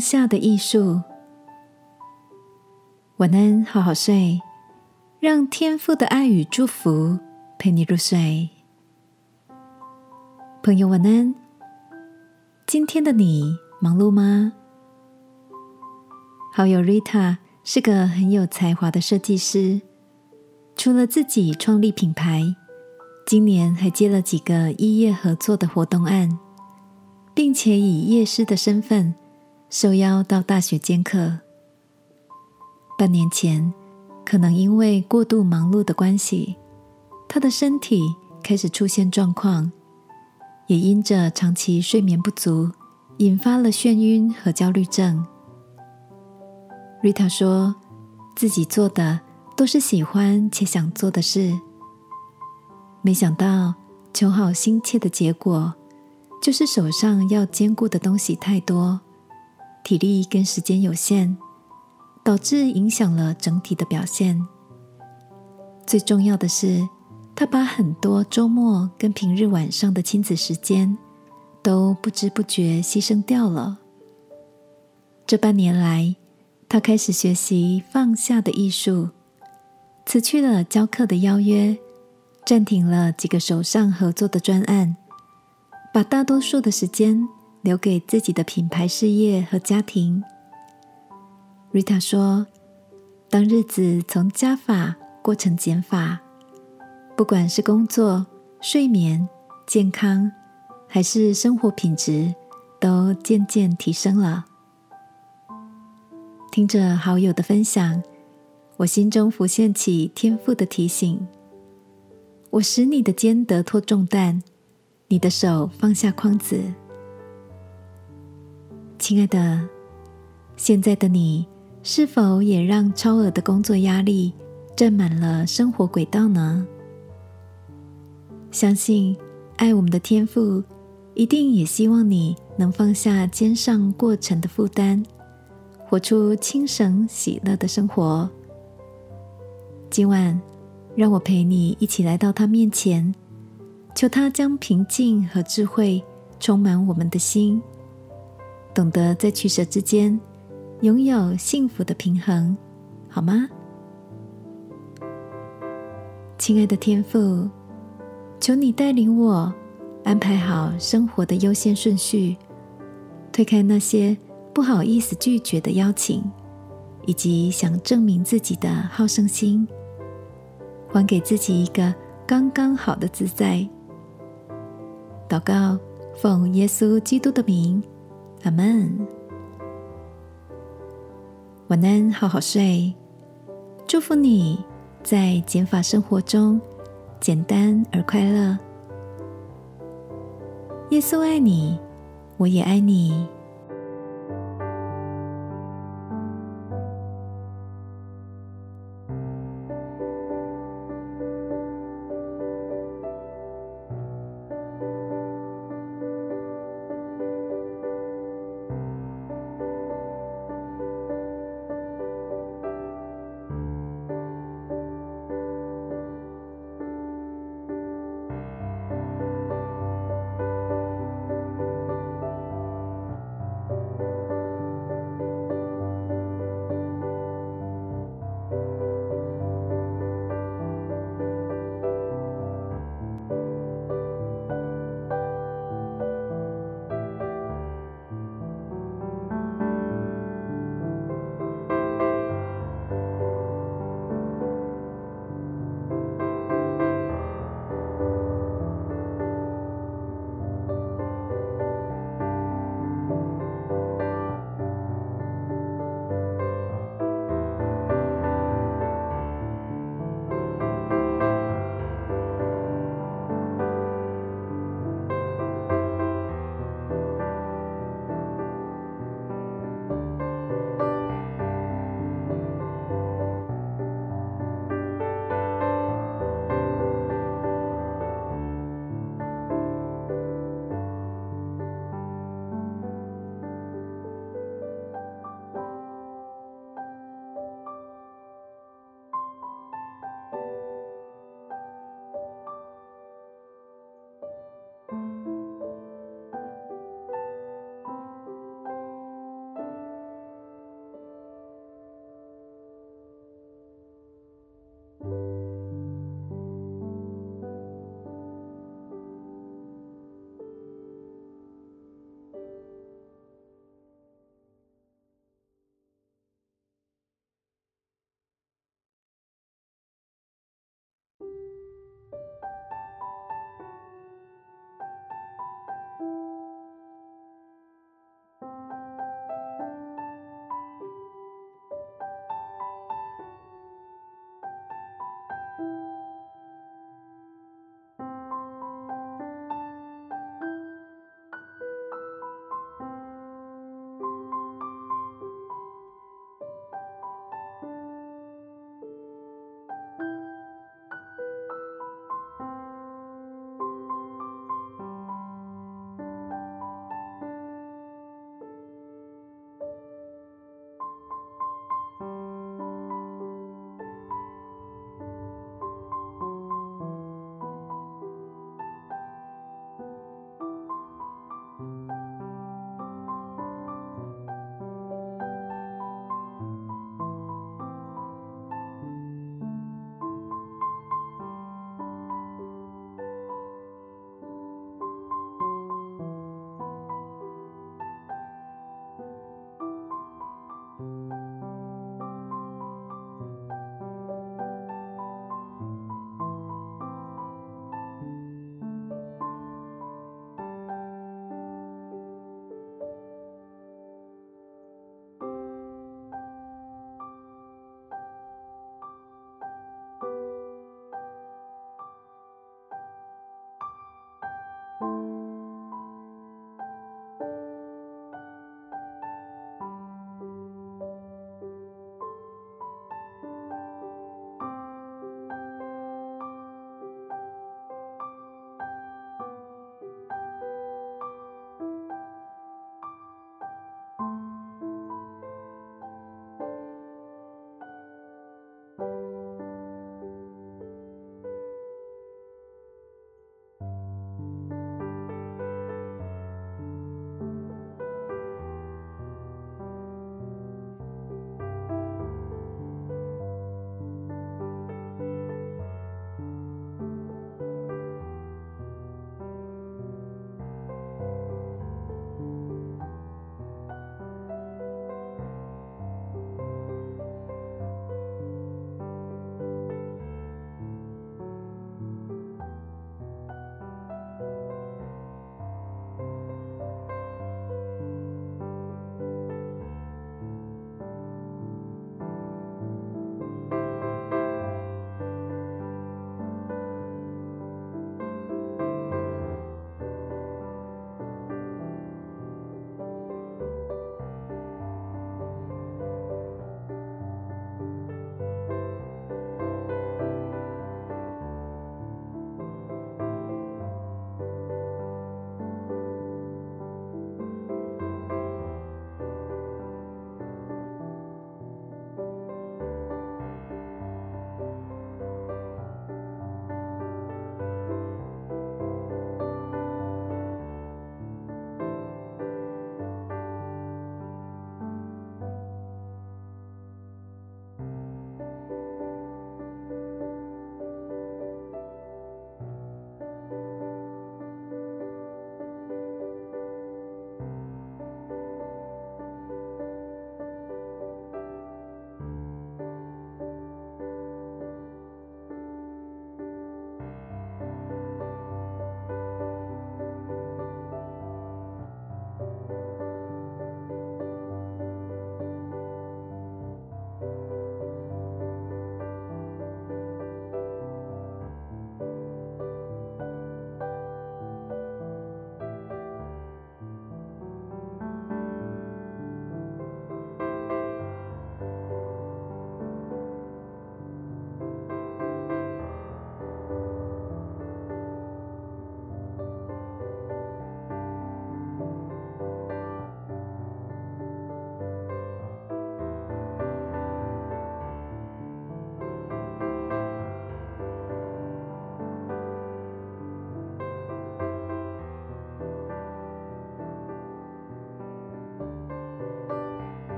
下的艺术。晚安，好好睡，让天父的爱与祝福陪你入睡。朋友，晚安。今天的你忙碌吗？好友 Rita 是个很有才华的设计师，除了自己创立品牌，今年还接了几个异业合作的活动案，并且以夜师的身份受邀到大学兼课。半年前，可能因为过度忙碌的关系，他的身体开始出现状况。也因着长期睡眠不足，引发了眩晕和焦虑症。瑞塔说自己做的都是喜欢且想做的事，没想到求好心切的结果，就是手上要兼顾的东西太多，体力跟时间有限，导致影响了整体的表现。最重要的是。他把很多周末跟平日晚上的亲子时间都不知不觉牺牲掉了。这半年来，他开始学习放下的艺术，辞去了教课的邀约，暂停了几个手上合作的专案，把大多数的时间留给自己的品牌事业和家庭。瑞塔说：“当日子从加法过成减法。”不管是工作、睡眠、健康，还是生活品质，都渐渐提升了。听着好友的分享，我心中浮现起天赋的提醒：我使你的肩得脱重担，你的手放下筐子。亲爱的，现在的你是否也让超额的工作压力占满了生活轨道呢？相信爱我们的天父，一定也希望你能放下肩上过程的负担，活出轻省喜乐的生活。今晚，让我陪你一起来到他面前，求他将平静和智慧充满我们的心，懂得在取舍之间拥有幸福的平衡，好吗？亲爱的天父。求你带领我，安排好生活的优先顺序，推开那些不好意思拒绝的邀请，以及想证明自己的好胜心，还给自己一个刚刚好的自在。祷告，奉耶稣基督的名，阿门。晚安，好好睡。祝福你在减法生活中。简单而快乐。耶稣爱你，我也爱你。